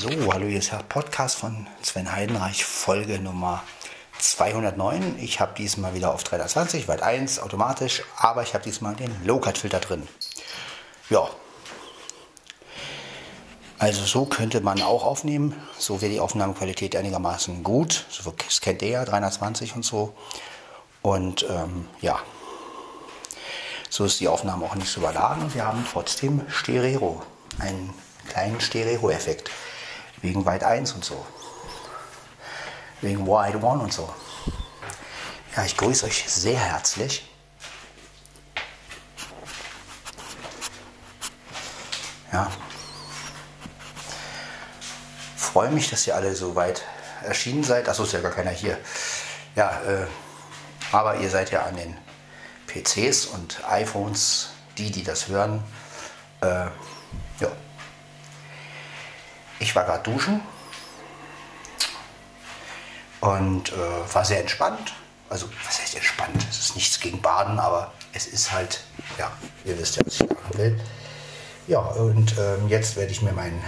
So, hallo, hier ist der Podcast von Sven Heidenreich, Folge Nummer 209. Ich habe diesmal wieder auf 320, weit 1, automatisch, aber ich habe diesmal den Low-Cut-Filter drin. Ja. Also so könnte man auch aufnehmen. So wäre die Aufnahmequalität einigermaßen gut. Das kennt ihr ja, 320 und so. Und ähm, ja, so ist die Aufnahme auch nicht so überladen. Wir haben trotzdem Stereo, einen kleinen Stereo-Effekt. Wegen Wide 1 und so. Wegen Wide 1 und so. Ja, ich grüße euch sehr herzlich. Ja. Freue mich, dass ihr alle so weit erschienen seid. Achso, ist ja gar keiner hier. Ja, äh, aber ihr seid ja an den PCs und iPhones, die, die das hören. Äh, ja. Ich war gerade duschen und äh, war sehr entspannt. Also, was heißt entspannt? Es ist nichts gegen Baden, aber es ist halt, ja, ihr wisst ja, was ich machen will. Ja, und ähm, jetzt werde ich mir meinen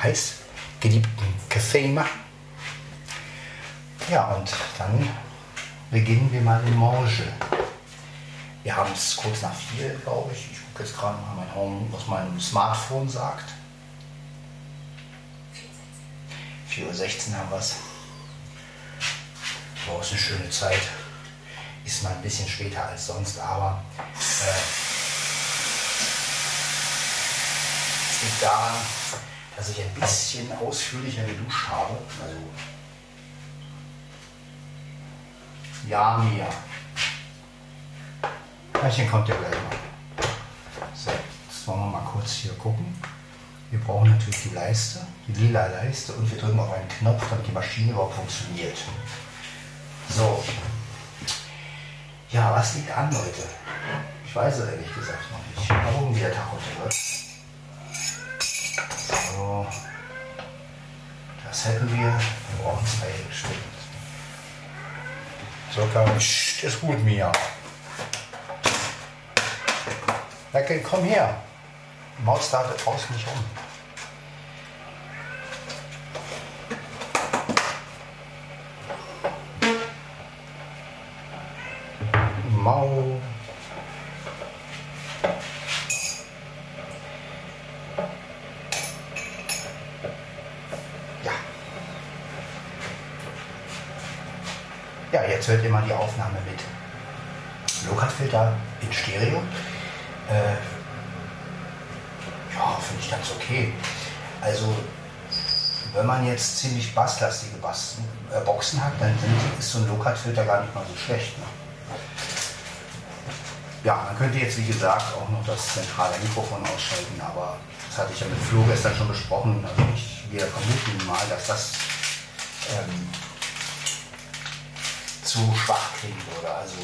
heiß geliebten Kaffee machen. Ja, und dann beginnen wir mal den Morge. Wir haben es kurz nach vier, glaube ich. Ich gucke jetzt gerade mal mein Home, was mein Smartphone sagt. 4.16 Uhr haben wir es. Boah, ist eine schöne Zeit. Ist mal ein bisschen später als sonst, aber äh, es liegt daran, dass ich ein bisschen ausführlicher geduscht habe. Also ja, Mia. Gleichen kommt ja gleich mal. So, jetzt wollen wir mal kurz hier gucken. Wir brauchen natürlich die Leiste, die lila Leiste und wir drücken auf einen Knopf, damit die Maschine überhaupt funktioniert. So. Ja, was liegt an, Leute? Ich weiß es ehrlich gesagt noch nicht. Mal gucken, wie der Tag heute wird. So. Das hätten wir. Wir brauchen zwei Stück. So kann. Ist gut, Mia. Leckel, komm her. Maus startet draußen nicht um. Mau. Ja. Ja, jetzt hört ihr mal die Aufnahme mit Low-Cut-Filter in Stereo. Äh, ja, finde ich ganz okay. Also, wenn man jetzt ziemlich basslastige Bassen, äh, Boxen hat, dann ist so ein Low-Cut-Filter gar nicht mal so schlecht. Ne? Ja, man könnte jetzt, wie gesagt, auch noch das zentrale Mikrofon ausschalten, aber das hatte ich ja mit Flo gestern schon besprochen. Also ich, wir vermuten mal, dass das ähm, zu schwach klingen würde. Also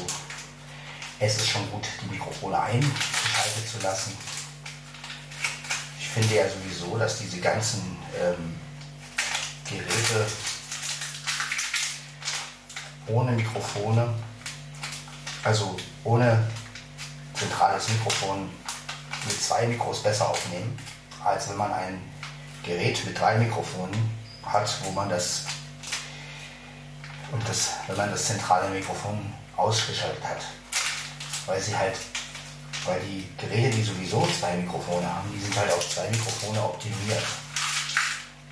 es ist schon gut, die Mikrofone eingeschaltet zu lassen. Finde ja sowieso, dass diese ganzen ähm, Geräte ohne Mikrofone, also ohne zentrales Mikrofon mit zwei Mikros besser aufnehmen, als wenn man ein Gerät mit drei Mikrofonen hat, wo man das und das, wenn man das zentrale Mikrofon ausgeschaltet hat. Weil sie halt, weil die Geräte, die sowieso zwei Mikrofone haben, die sind halt auf zwei Mikrofone optimiert.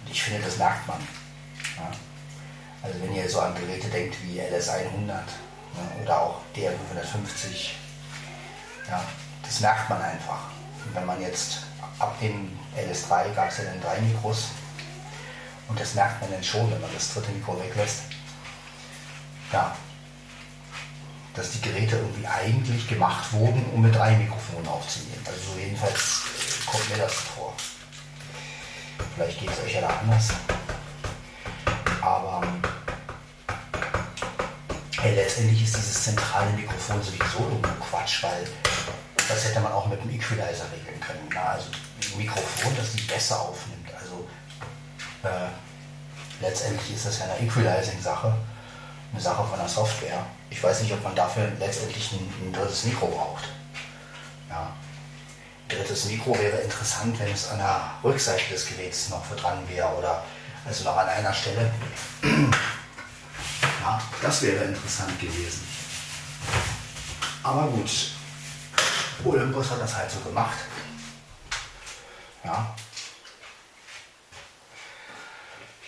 Und ich finde, das merkt man. Ja. Also wenn ihr so an Geräte denkt wie LS100 ne, oder auch DR550, ja, das merkt man einfach. Und wenn man jetzt ab dem LS3 gab es ja dann drei Mikros und das merkt man dann schon, wenn man das dritte Mikro weglässt. Ja, dass die Geräte irgendwie eigentlich gemacht wurden, um mit drei Mikrofonen aufzunehmen. Also jedenfalls kommt mir das vor. Vielleicht geht es euch ja da anders. Aber hey, letztendlich ist dieses zentrale Mikrofon sowieso irgendwo Quatsch, weil das hätte man auch mit dem Equalizer regeln können. Na, also ein Mikrofon, das die besser aufnimmt. Also äh, letztendlich ist das ja eine Equalizing-Sache, eine Sache von der Software. Ich weiß nicht, ob man dafür letztendlich ein, ein drittes Mikro braucht. Ja. drittes Mikro wäre interessant, wenn es an der Rückseite des Geräts noch dran wäre oder also noch an einer Stelle. Ja, das wäre interessant gewesen. Aber gut, Olympus hat das halt so gemacht. Ja.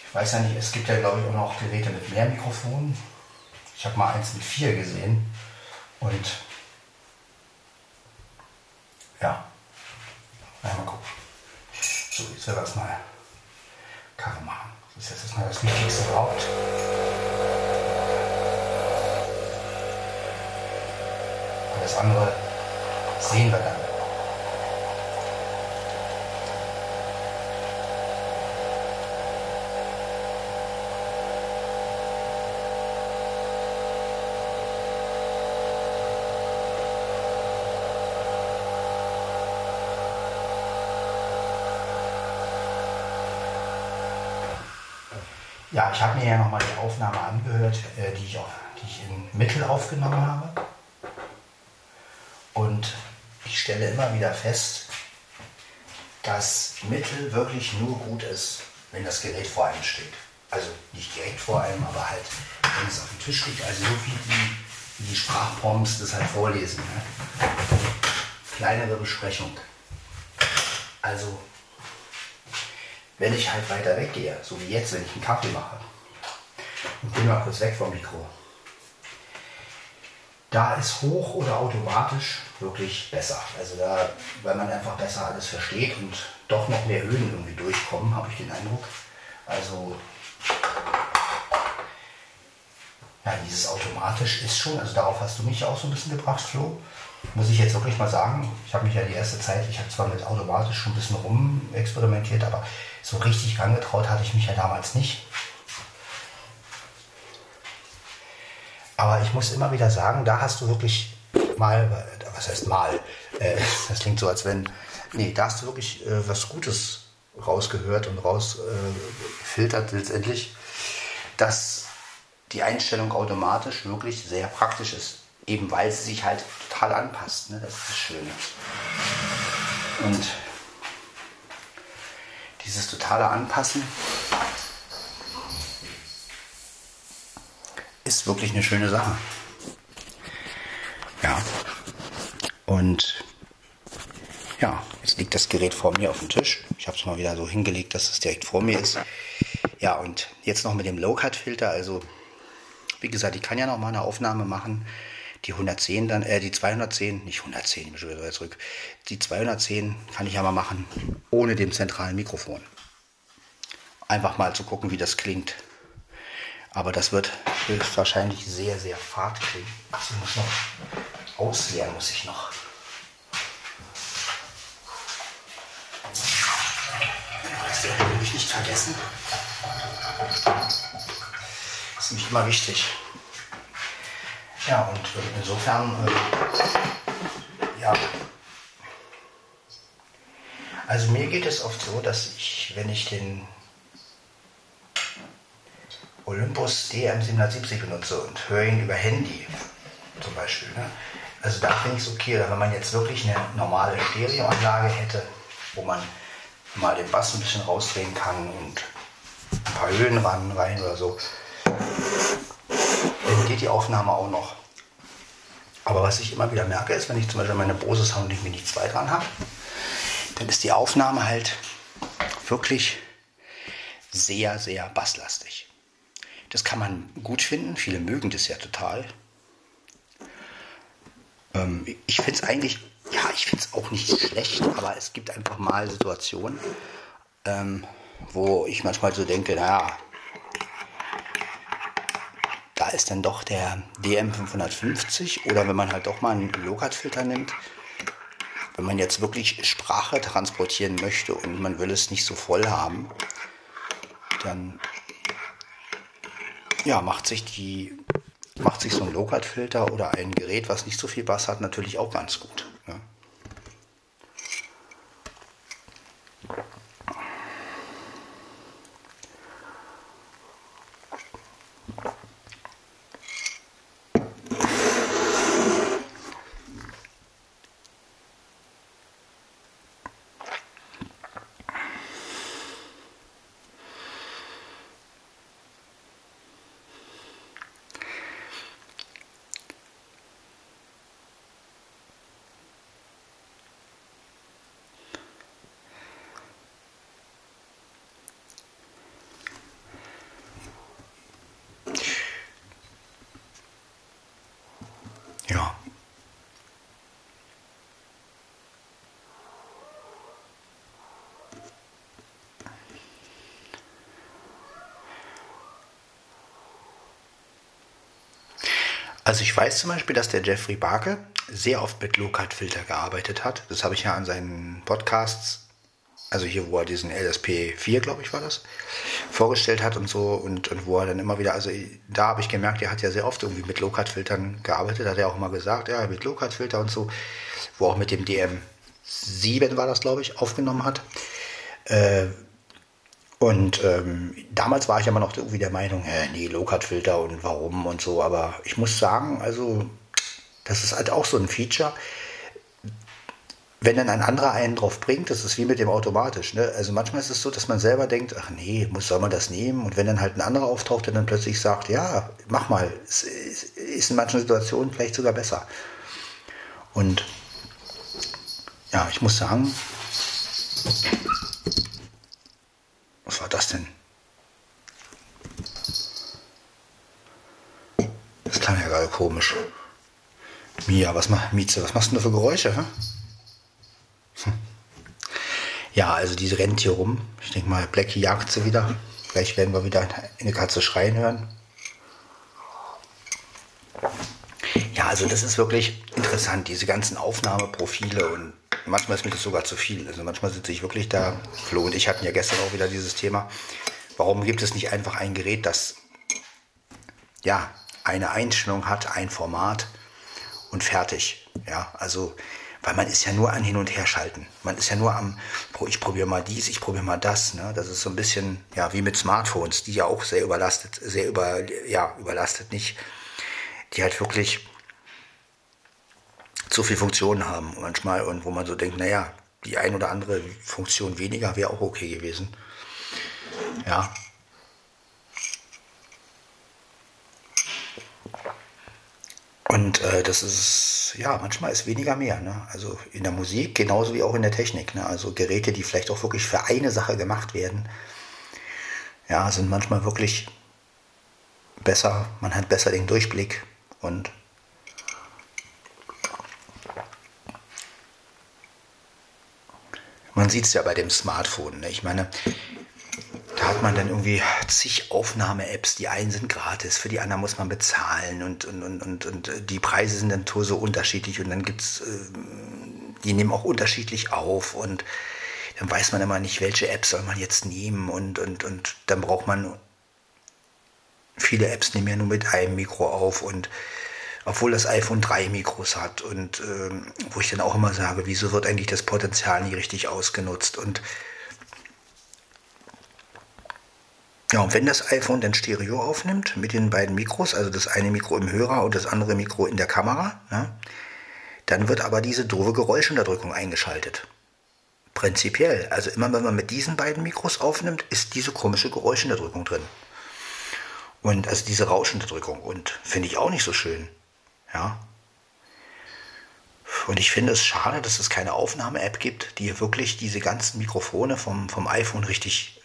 Ich weiß ja nicht, es gibt ja glaube ich auch noch Geräte mit mehr Mikrofonen. Ich habe mal eins mit vier gesehen. Und ja, mal gucken. So, jetzt werden wir erstmal Karre machen. Das ist jetzt erstmal das Wichtigste überhaupt. Alles andere sehen wir dann. Ja, ich habe mir ja nochmal die Aufnahme angehört, äh, die, ich auch, die ich in Mittel aufgenommen habe. Und ich stelle immer wieder fest, dass Mittel wirklich nur gut ist, wenn das Gerät vor einem steht. Also nicht direkt vor einem, aber halt, wenn es auf dem Tisch liegt. Also so wie die, die Sprachprompts das halt vorlesen. Ne? Kleinere Besprechung. Also wenn ich halt weiter weggehe, so wie jetzt, wenn ich einen Kaffee mache und bin mal kurz weg vom Mikro, da ist hoch oder automatisch wirklich besser. Also da, weil man einfach besser alles versteht und doch noch mehr Höhen irgendwie durchkommen, habe ich den Eindruck. Also ja, dieses automatisch ist schon, also darauf hast du mich auch so ein bisschen gebracht, Flo. Muss ich jetzt wirklich mal sagen, ich habe mich ja die erste Zeit, ich habe zwar mit automatisch schon ein bisschen rum experimentiert, aber so richtig angetraut hatte ich mich ja damals nicht. Aber ich muss immer wieder sagen, da hast du wirklich mal, was heißt mal, äh, das klingt so, als wenn, nee, da hast du wirklich äh, was Gutes rausgehört und rausgefiltert äh, letztendlich, dass die Einstellung automatisch wirklich sehr praktisch ist. Eben weil sie sich halt total anpasst. Ne? Das ist das Schöne. Und dieses totale Anpassen ist wirklich eine schöne Sache. Ja. Und ja, jetzt liegt das Gerät vor mir auf dem Tisch. Ich habe es mal wieder so hingelegt, dass es direkt vor mir ist. Ja, und jetzt noch mit dem Low-Cut-Filter. Also, wie gesagt, ich kann ja noch mal eine Aufnahme machen. Die 110 dann, äh, die 210, nicht 110, ich bin schon wieder zurück. Die 210 kann ich ja mal machen, ohne dem zentralen Mikrofon. Einfach mal zu gucken, wie das klingt. Aber das wird höchstwahrscheinlich sehr, sehr fad klingen. Ach, ich muss noch ausleeren, muss ich noch. Das will ich nicht vergessen. Das ist nämlich immer wichtig. Ja, und insofern, äh, ja. Also mir geht es oft so, dass ich, wenn ich den Olympus DM770 benutze und höre ihn über Handy zum Beispiel. Ne? Also da finde ich es okay, wenn man jetzt wirklich eine normale Stereoanlage hätte, wo man mal den Bass ein bisschen rausdrehen kann und ein paar Höhen ran, rein oder so, dann geht die Aufnahme auch noch. Aber was ich immer wieder merke, ist, wenn ich zum Beispiel meine Bose Sound Mini 2 dran habe, dann ist die Aufnahme halt wirklich sehr, sehr basslastig. Das kann man gut finden. Viele mögen das ja total. Ähm, ich finde es eigentlich, ja, ich finde es auch nicht schlecht, aber es gibt einfach mal Situationen, ähm, wo ich manchmal so denke, naja, ist dann doch der DM550 oder wenn man halt doch mal einen Logat-Filter nimmt, wenn man jetzt wirklich Sprache transportieren möchte und man will es nicht so voll haben, dann ja, macht sich die macht sich so ein Low-Cut-Filter oder ein Gerät, was nicht so viel Bass hat, natürlich auch ganz gut. Ja. Ja. Also ich weiß zum Beispiel, dass der Jeffrey Barke sehr oft mit Low-Cut-Filter gearbeitet hat. Das habe ich ja an seinen Podcasts also hier, wo er diesen LSP4, glaube ich, war das, vorgestellt hat und so und, und wo er dann immer wieder, also da habe ich gemerkt, er hat ja sehr oft irgendwie mit Low-Cut-Filtern gearbeitet, hat er auch immer gesagt, ja, mit Low-Cut-Filter und so, wo auch mit dem DM7 war das, glaube ich, aufgenommen hat. Äh, und ähm, damals war ich aber noch irgendwie der Meinung, äh, nee, Low-Cut-Filter und warum und so, aber ich muss sagen, also das ist halt auch so ein Feature, wenn dann ein anderer einen drauf bringt, das ist wie mit dem automatisch. Ne? Also manchmal ist es so, dass man selber denkt, ach nee, muss, soll man das nehmen? Und wenn dann halt ein anderer auftaucht, der dann plötzlich sagt, ja, mach mal, es ist in manchen Situationen vielleicht sogar besser. Und ja, ich muss sagen, was war das denn? Das klang ja gerade komisch. Mia, was, Mieze, was machst du denn für Geräusche? Hä? Ja, also diese rennt hier rum. Ich denke mal, Blackie jagt sie wieder. Vielleicht werden wir wieder eine Katze schreien hören. Ja, also das ist wirklich interessant, diese ganzen Aufnahmeprofile und manchmal ist mir das sogar zu viel. Also manchmal sitze ich wirklich da, Flo und ich hatten ja gestern auch wieder dieses Thema. Warum gibt es nicht einfach ein Gerät, das ja eine Einstellung hat, ein Format und fertig? Ja, also weil man ist ja nur an hin und her schalten. Man ist ja nur am, ich probiere mal dies, ich probiere mal das. Ne? Das ist so ein bisschen, ja, wie mit Smartphones, die ja auch sehr überlastet, sehr über, ja, überlastet nicht, die halt wirklich zu viel Funktionen haben manchmal und wo man so denkt, naja, die ein oder andere Funktion weniger wäre auch okay gewesen. Ja, Und äh, das ist, ja, manchmal ist weniger mehr. Ne? Also in der Musik genauso wie auch in der Technik. Ne? Also Geräte, die vielleicht auch wirklich für eine Sache gemacht werden, ja, sind manchmal wirklich besser. Man hat besser den Durchblick und man sieht es ja bei dem Smartphone. Ne? Ich meine, da hat man dann irgendwie zig Aufnahme-Apps. Die einen sind gratis, für die anderen muss man bezahlen und, und, und, und, und die Preise sind dann so unterschiedlich und dann gibt es, äh, die nehmen auch unterschiedlich auf und dann weiß man immer nicht, welche App soll man jetzt nehmen und, und, und dann braucht man viele Apps nehmen ja nur mit einem Mikro auf und obwohl das iPhone drei Mikros hat und äh, wo ich dann auch immer sage, wieso wird eigentlich das Potenzial nie richtig ausgenutzt und Ja, und wenn das iPhone dann Stereo aufnimmt mit den beiden Mikros, also das eine Mikro im Hörer und das andere Mikro in der Kamera, ja, dann wird aber diese doofe Geräuschunterdrückung eingeschaltet. Prinzipiell. Also immer wenn man mit diesen beiden Mikros aufnimmt, ist diese komische Geräuschunterdrückung drin. Und also diese Rauschunterdrückung. Und finde ich auch nicht so schön. Ja. Und ich finde es schade, dass es keine Aufnahme-App gibt, die wirklich diese ganzen Mikrofone vom, vom iPhone richtig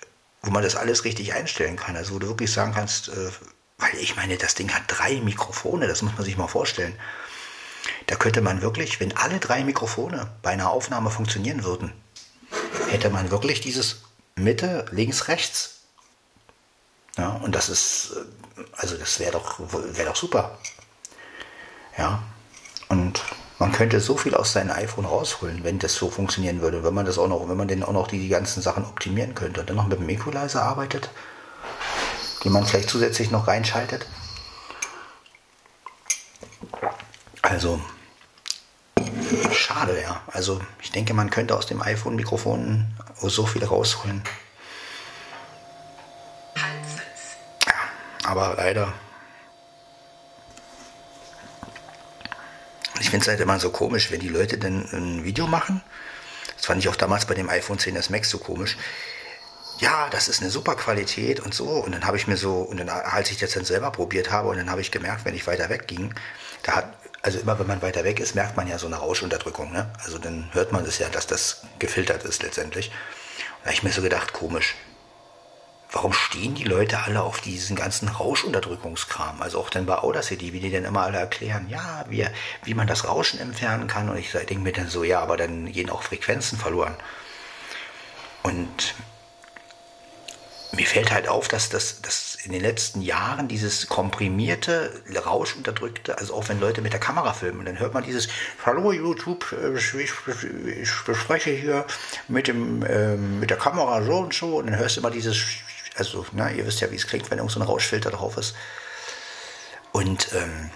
wo man das alles richtig einstellen kann. Also wo du wirklich sagen kannst, äh, weil ich meine, das Ding hat drei Mikrofone, das muss man sich mal vorstellen. Da könnte man wirklich, wenn alle drei Mikrofone bei einer Aufnahme funktionieren würden, hätte man wirklich dieses Mitte, links, rechts. Ja, und das ist, äh, also das wäre doch, wäre doch super. Ja, und man könnte so viel aus seinem iPhone rausholen, wenn das so funktionieren würde. Wenn man das auch noch, wenn man den auch noch die, die ganzen Sachen optimieren könnte und dann noch mit dem Equalizer arbeitet, die man vielleicht zusätzlich noch reinschaltet. Also, schade, ja. Also, ich denke, man könnte aus dem iPhone-Mikrofon so viel rausholen. Aber leider Ich finde es halt immer so komisch, wenn die Leute dann ein Video machen. Das fand ich auch damals bei dem iPhone 10s Max so komisch. Ja, das ist eine super Qualität und so. Und dann habe ich mir so, und dann, als ich das dann selber probiert habe, und dann habe ich gemerkt, wenn ich weiter weg ging, da hat, also immer wenn man weiter weg ist, merkt man ja so eine Rauschunterdrückung. Ne? Also dann hört man das ja, dass das gefiltert ist letztendlich. Und da habe ich mir so gedacht, komisch. Warum stehen die Leute alle auf diesen ganzen Rauschunterdrückungskram? Also auch dann bei Audacity, wie die dann immer alle erklären, ja, wie, wie man das Rauschen entfernen kann. Und ich denke mir dann so, ja, aber dann gehen auch Frequenzen verloren. Und mir fällt halt auf, dass das dass in den letzten Jahren dieses komprimierte, rauschunterdrückte, also auch wenn Leute mit der Kamera filmen, dann hört man dieses Hallo YouTube, ich bespreche hier mit, dem, äh, mit der Kamera so und so und dann hörst du immer dieses, also na, ihr wisst ja, wie es klingt, wenn irgend so ein Rauschfilter drauf ist. Und ähm,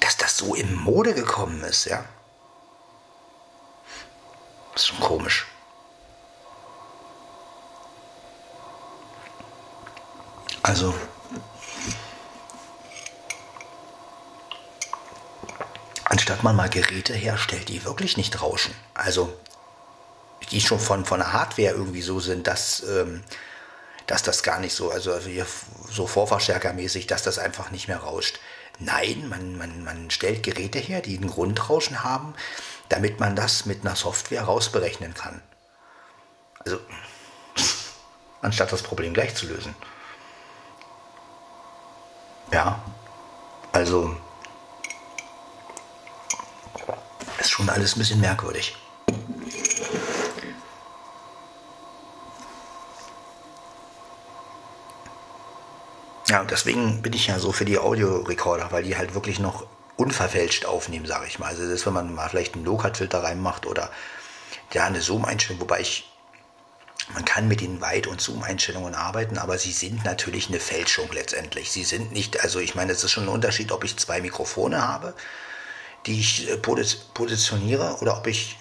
dass das so in Mode gekommen ist, ja, das ist schon komisch. Also anstatt man mal Geräte herstellt, die wirklich nicht rauschen, also die schon von, von der Hardware irgendwie so sind, dass, ähm, dass das gar nicht so, also hier so Vorverstärkermäßig, dass das einfach nicht mehr rauscht. Nein, man, man, man stellt Geräte her, die ein Grundrauschen haben, damit man das mit einer Software rausberechnen kann. Also, anstatt das Problem gleich zu lösen. Ja, also ist schon alles ein bisschen merkwürdig. Ja, und deswegen bin ich ja so für die Audiorekorder, weil die halt wirklich noch unverfälscht aufnehmen, sage ich mal. Also das, wenn man mal vielleicht einen Low-Cut-Filter reinmacht oder ja, eine Zoom-Einstellung, wobei ich man kann mit den Weit- und Zoom-Einstellungen arbeiten, aber sie sind natürlich eine Fälschung letztendlich. Sie sind nicht, also ich meine, es ist schon ein Unterschied, ob ich zwei Mikrofone habe, die ich äh, positioniere, oder ob ich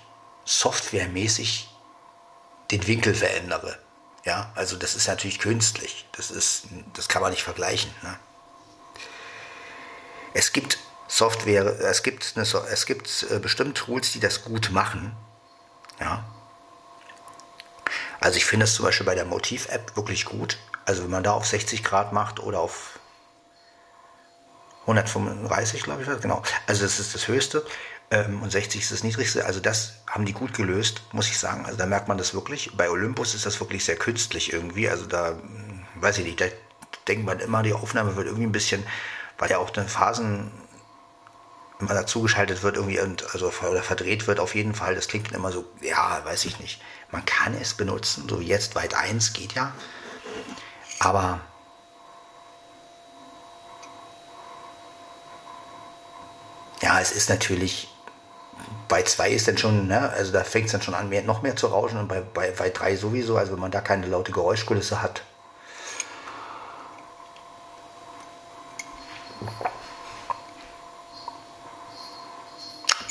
softwaremäßig den Winkel verändere. Ja, also das ist natürlich künstlich. Das ist, das kann man nicht vergleichen. Ne? Es gibt Software, es gibt, eine, es gibt äh, bestimmt Tools, die das gut machen. Ja, also ich finde es zum Beispiel bei der Motiv-App wirklich gut. Also wenn man da auf 60 Grad macht oder auf 135, glaube ich, genau. Also das ist das Höchste ähm, und 60 ist das Niedrigste. Also das haben die gut gelöst, muss ich sagen. Also da merkt man das wirklich. Bei Olympus ist das wirklich sehr künstlich irgendwie. Also da, hm, weiß ich nicht, da denkt man immer, die Aufnahme wird irgendwie ein bisschen, weil ja auch eine Phasen immer dazugeschaltet wird irgendwie und also oder verdreht wird auf jeden Fall. Das klingt dann immer so, ja, weiß ich nicht. Man kann es benutzen, so jetzt weit 1 geht ja. Aber ja, es ist natürlich bei 2 ist dann schon, ne, also da fängt es dann schon an, mehr, noch mehr zu rauschen und bei, bei, bei 3 sowieso, also wenn man da keine laute Geräuschkulisse hat.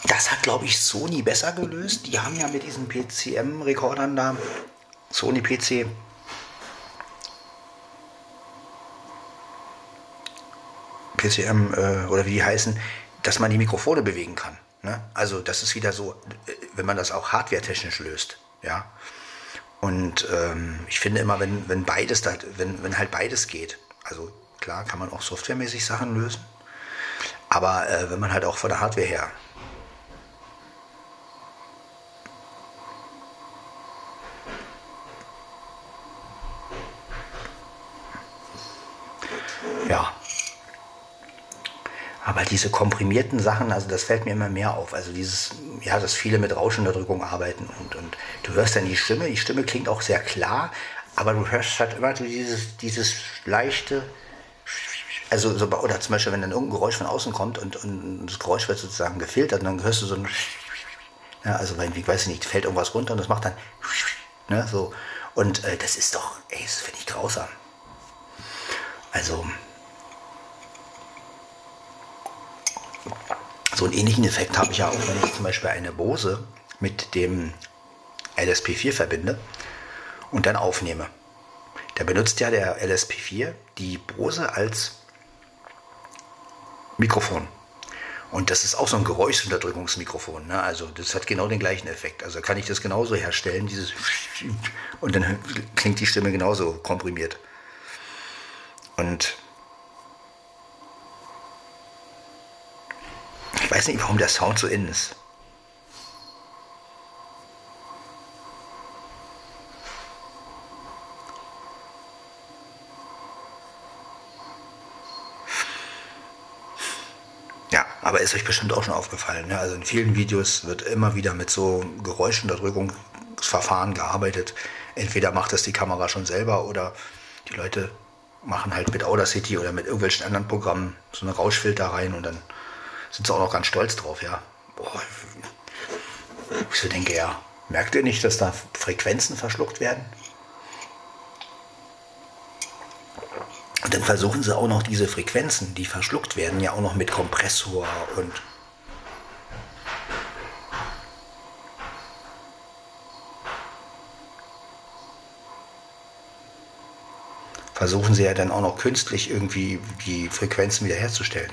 Das hat, glaube ich, Sony besser gelöst. Die haben ja mit diesen PCM-Rekordern da, Sony PC, PCM äh, oder wie die heißen, dass man die Mikrofone bewegen kann. Ne? Also das ist wieder so, äh, wenn man das auch hardware-technisch löst. Ja. Und ähm, ich finde immer, wenn, wenn beides, da, wenn, wenn halt beides geht, also klar kann man auch softwaremäßig Sachen lösen, aber äh, wenn man halt auch von der Hardware her Aber diese komprimierten Sachen, also das fällt mir immer mehr auf. Also dieses, ja, dass viele mit Rauschunterdrückung arbeiten und, und du hörst dann die Stimme, die Stimme klingt auch sehr klar, aber du hörst halt immer dieses, dieses leichte, also so, oder zum Beispiel, wenn dann irgendein Geräusch von außen kommt und, und das Geräusch wird sozusagen gefiltert, dann hörst du so ein, ja, also wenn, ich weiß nicht, fällt irgendwas runter und das macht dann, ne, so. Und äh, das ist doch, ey, das finde ich grausam. Also, So einen ähnlichen Effekt habe ich ja auch, wenn ich zum Beispiel eine Bose mit dem LSP4 verbinde und dann aufnehme. Da benutzt ja der LSP4 die Bose als Mikrofon. Und das ist auch so ein Geräuschunterdrückungsmikrofon. Ne? Also das hat genau den gleichen Effekt. Also kann ich das genauso herstellen, dieses und dann klingt die Stimme genauso komprimiert. Und Ich weiß nicht, warum der Sound so innen ist. Ja, aber ist euch bestimmt auch schon aufgefallen. Ne? Also in vielen Videos wird immer wieder mit so Geräuschunterdrückungsverfahren gearbeitet. Entweder macht das die Kamera schon selber oder die Leute machen halt mit Audacity oder mit irgendwelchen anderen Programmen so einen Rauschfilter rein und dann sind sie auch noch ganz stolz drauf, ja. Boah, ich so denke, ja, merkt ihr nicht, dass da Frequenzen verschluckt werden? Und dann versuchen sie auch noch diese Frequenzen, die verschluckt werden, ja auch noch mit Kompressor und versuchen sie ja dann auch noch künstlich irgendwie die Frequenzen wiederherzustellen.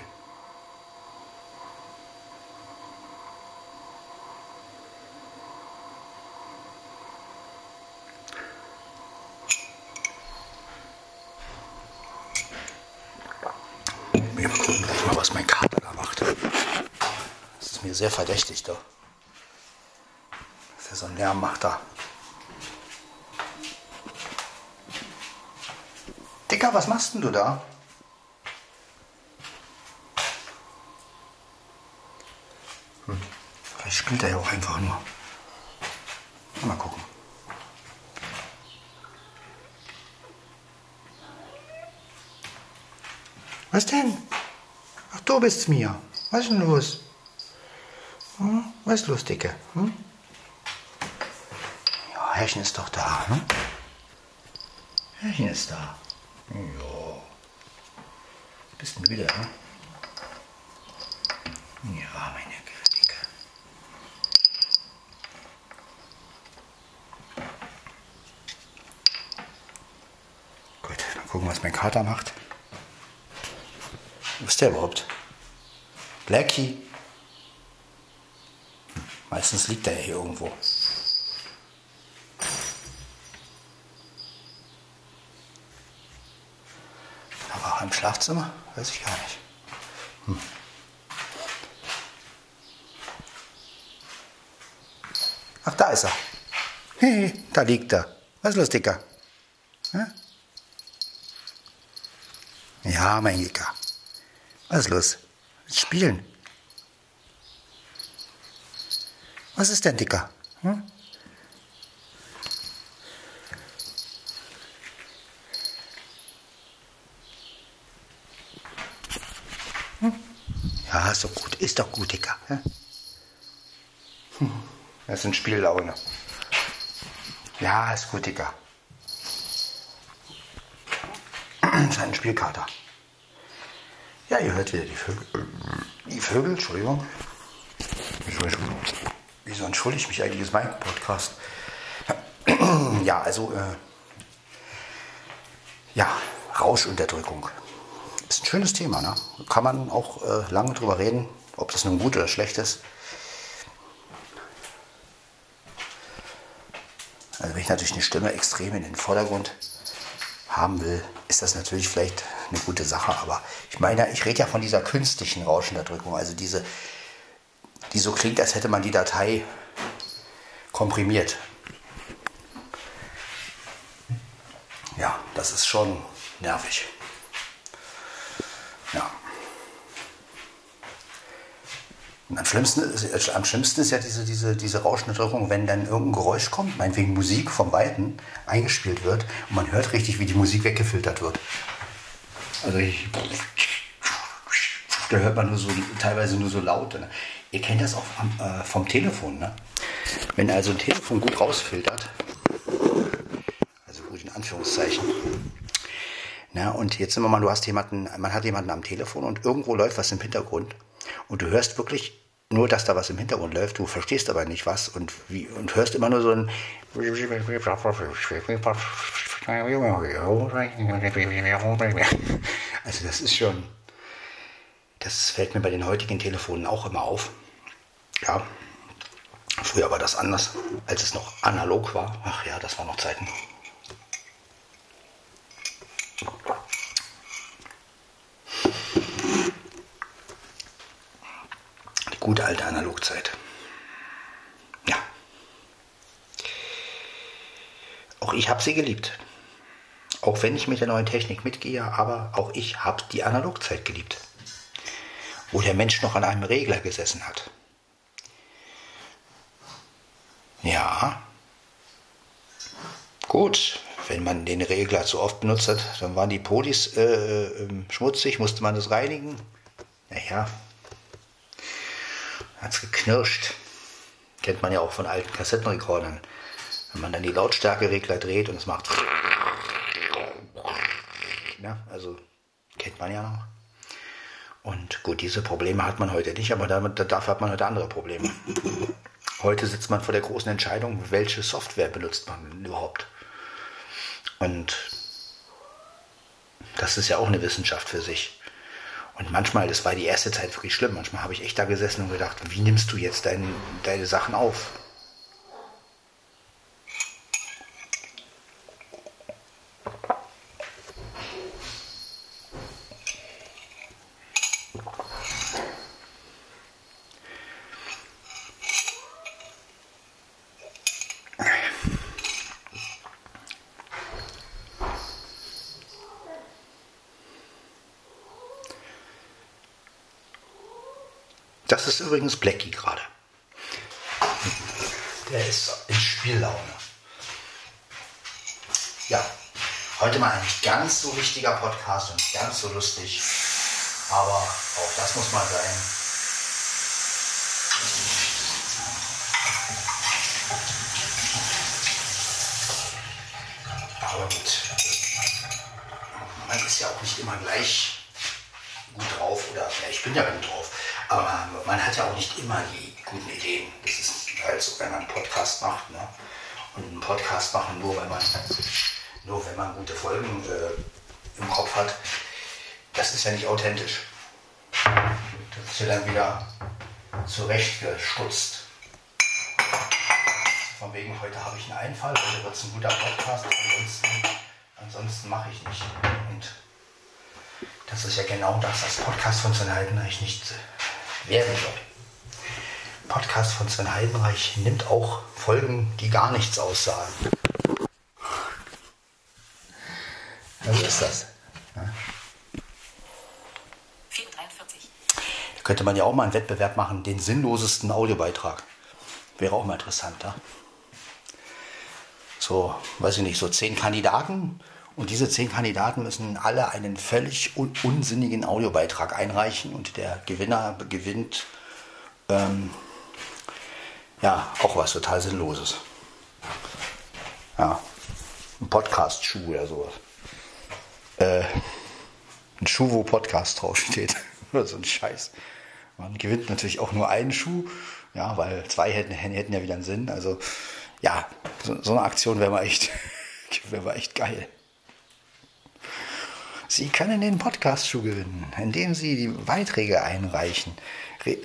Sehr verdächtig doch. Dass er so einen Lärm macht da. Dicker, was machst denn du da? Hm. Vielleicht spielt er ja auch einfach nur. Mal gucken. Was denn? Ach, du bist's mir. Was ist denn los? Hm? Was ist los, Dicke? Hm? Ja, Herrchen ist doch da, ne? Herrchen ist da. Ja. Bist wieder, ne? Ja, meine Dicke. Gut, dann gucken, was mein Kater macht. Wo ist der überhaupt? Blackie. Meistens liegt er ja hier irgendwo. Aber im Schlafzimmer? Weiß ich gar nicht. Hm. Ach, da ist er. Hey, da liegt er. Was ist los, Dicker? Hm? Ja, mein Dicker. Was ist los? Spielen. Was ist denn, Dicker? Hm? Hm? Ja, ist doch gut, ist doch gut, Dicker. Hm? Das ist ein Spiellaune. Ja, ist gut, Dicker. Das ist ein Spielkater. Ja, ihr hört wieder die Vögel. Die Vögel, Entschuldigung. Entschuldigung. Wieso entschuldige ich mich eigentlich? Das ist mein Podcast. Ja, also, äh, ja, Rauschunterdrückung. Ist ein schönes Thema, ne? Kann man auch äh, lange drüber reden, ob das nun gut oder schlecht ist. Also, wenn ich natürlich eine Stimme extrem in den Vordergrund haben will, ist das natürlich vielleicht eine gute Sache. Aber ich meine, ich rede ja von dieser künstlichen Rauschunterdrückung, also diese die so klingt, als hätte man die Datei komprimiert. Ja, das ist schon nervig. Ja. Und am schlimmsten, ist, am schlimmsten ist ja diese, diese, diese Rauschniederung, wenn dann irgendein Geräusch kommt, meinetwegen Musik vom Weiten eingespielt wird und man hört richtig, wie die Musik weggefiltert wird. Also ich, da hört man nur so, teilweise nur so laut. Ihr kennt das auch vom, äh, vom Telefon. Ne? Wenn also ein Telefon gut rausfiltert, also gut in Anführungszeichen, na, und jetzt wir mal, du hast jemanden, man hat jemanden am Telefon und irgendwo läuft was im Hintergrund und du hörst wirklich nur, dass da was im Hintergrund läuft, du verstehst aber nicht was und, wie, und hörst immer nur so ein also das ist schon das fällt mir bei den heutigen Telefonen auch immer auf. Ja, früher war das anders, als es noch analog war. Ach ja, das waren noch Zeiten. Die gute alte Analogzeit. Ja. Auch ich habe sie geliebt. Auch wenn ich mit der neuen Technik mitgehe, aber auch ich habe die Analogzeit geliebt. wo der Mensch noch an einem Regler gesessen hat. Ja, gut, wenn man den Regler zu oft benutzt hat, dann waren die Podis äh, äh, schmutzig, musste man das reinigen. Naja, hat es geknirscht. Kennt man ja auch von alten Kassettenrekordern. Wenn man dann die Lautstärkeregler dreht und es macht. Ja, also kennt man ja noch. Und gut, diese Probleme hat man heute nicht, aber damit, dafür hat man heute andere Probleme. Heute sitzt man vor der großen Entscheidung, welche Software benutzt man überhaupt. Und das ist ja auch eine Wissenschaft für sich. Und manchmal, das war die erste Zeit wirklich schlimm, manchmal habe ich echt da gesessen und gedacht, wie nimmst du jetzt dein, deine Sachen auf? Übrigens Blackie gerade. Der ist in Spiellaune. Ja, heute mal ein ganz so wichtiger Podcast und ganz so lustig. Aber auch das muss mal sein. Aber gut, man ist ja auch nicht immer gleich gut drauf oder ja, ich bin ja gut drauf. Aber man hat ja auch nicht immer die guten Ideen. Das ist halt so, wenn man einen Podcast macht. Ne? Und einen Podcast machen nur, wenn man, nur wenn man gute Folgen äh, im Kopf hat. Das ist ja nicht authentisch. Das ist ja dann wieder zurechtgestutzt. Von wegen, heute habe ich einen Einfall, heute wird es ein guter Podcast, ansonsten, ansonsten mache ich nicht. Und das ist ja genau das, was Podcast von Sven Heidenreich nicht werden soll. Podcast von Sven Heidenreich nimmt auch Folgen, die gar nichts aussagen. Was ist das? Ja. 443. Da könnte man ja auch mal einen Wettbewerb machen, den sinnlosesten Audiobeitrag. Wäre auch mal interessant, ja? So, weiß ich nicht, so zehn Kandidaten und diese zehn Kandidaten müssen alle einen völlig un unsinnigen Audiobeitrag einreichen und der Gewinner gewinnt ähm, ja auch was total Sinnloses. Ja, ein Podcast-Schuh oder sowas. Äh, ein Schuh, wo Podcast draufsteht. oder so ein Scheiß. Man gewinnt natürlich auch nur einen Schuh, ja, weil zwei hätten, hätten ja wieder einen Sinn. Also ja, so, so eine Aktion wäre mal echt, wäre mal echt geil. Sie können den Podcast-Schuh gewinnen, indem Sie die Beiträge einreichen.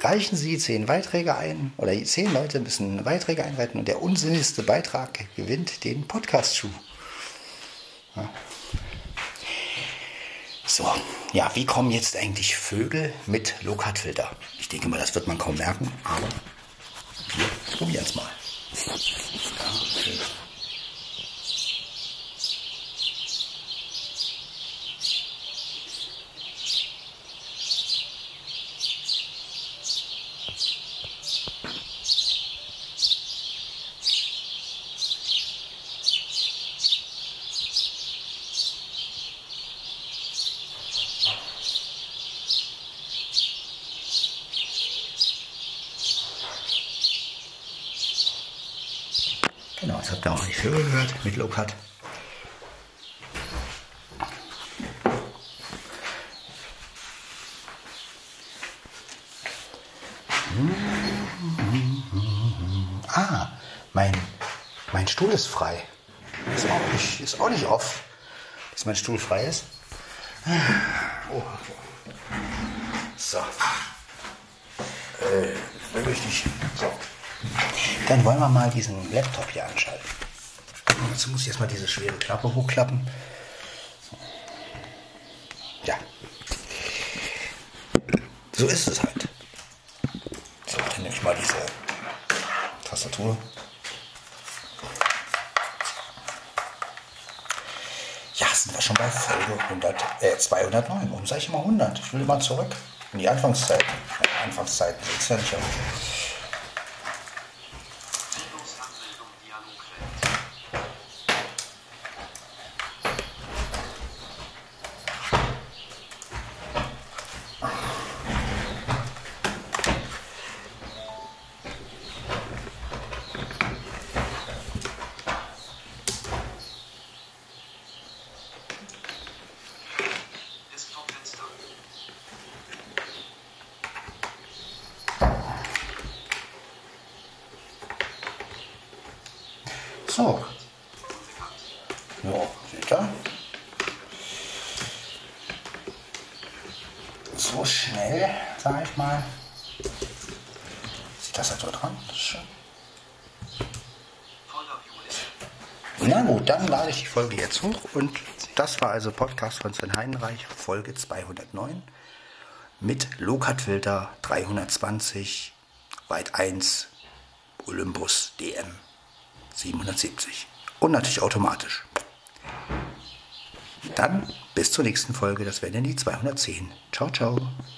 Reichen Sie zehn Beiträge ein oder zehn Leute müssen Beiträge einreichen und der unsinnigste Beitrag gewinnt den Podcast-Schuh. Ja. So, ja, wie kommen jetzt eigentlich Vögel mit Low-Cut-Filter? Ich denke mal, das wird man kaum merken, aber wir probieren es mal. Ja, okay. Genau, das habt ihr auch die Vögel gehört mit Low Cut. Ah, mein, mein Stuhl ist frei. Ist auch nicht, ist auch nicht off, dass mein Stuhl frei ist. Oh. So. Äh, nicht. So. Dann wollen wir mal diesen Laptop hier anschalten. Dazu muss ich erstmal diese schwere Klappe hochklappen. Ja. So ist es halt. So, dann nehme ich mal diese Tastatur. Ja, sind wir schon bei Folge 100, äh, 209. Warum sage ich immer 100? Ich will mal zurück. In die Anfangszeit. Anfangszeiten sind ja nicht. So. Ja, seht ihr? So schnell, sag ich mal. Sieht das so dran? Das ist schön. Na gut, dann lade ich die Folge jetzt hoch und das war also Podcast von Sven Heidenreich, Folge 209 mit Lokat-Filter 320, Weit 1, Olympus DM. 770. Und natürlich automatisch. Dann bis zur nächsten Folge, das wäre dann die 210. Ciao, ciao.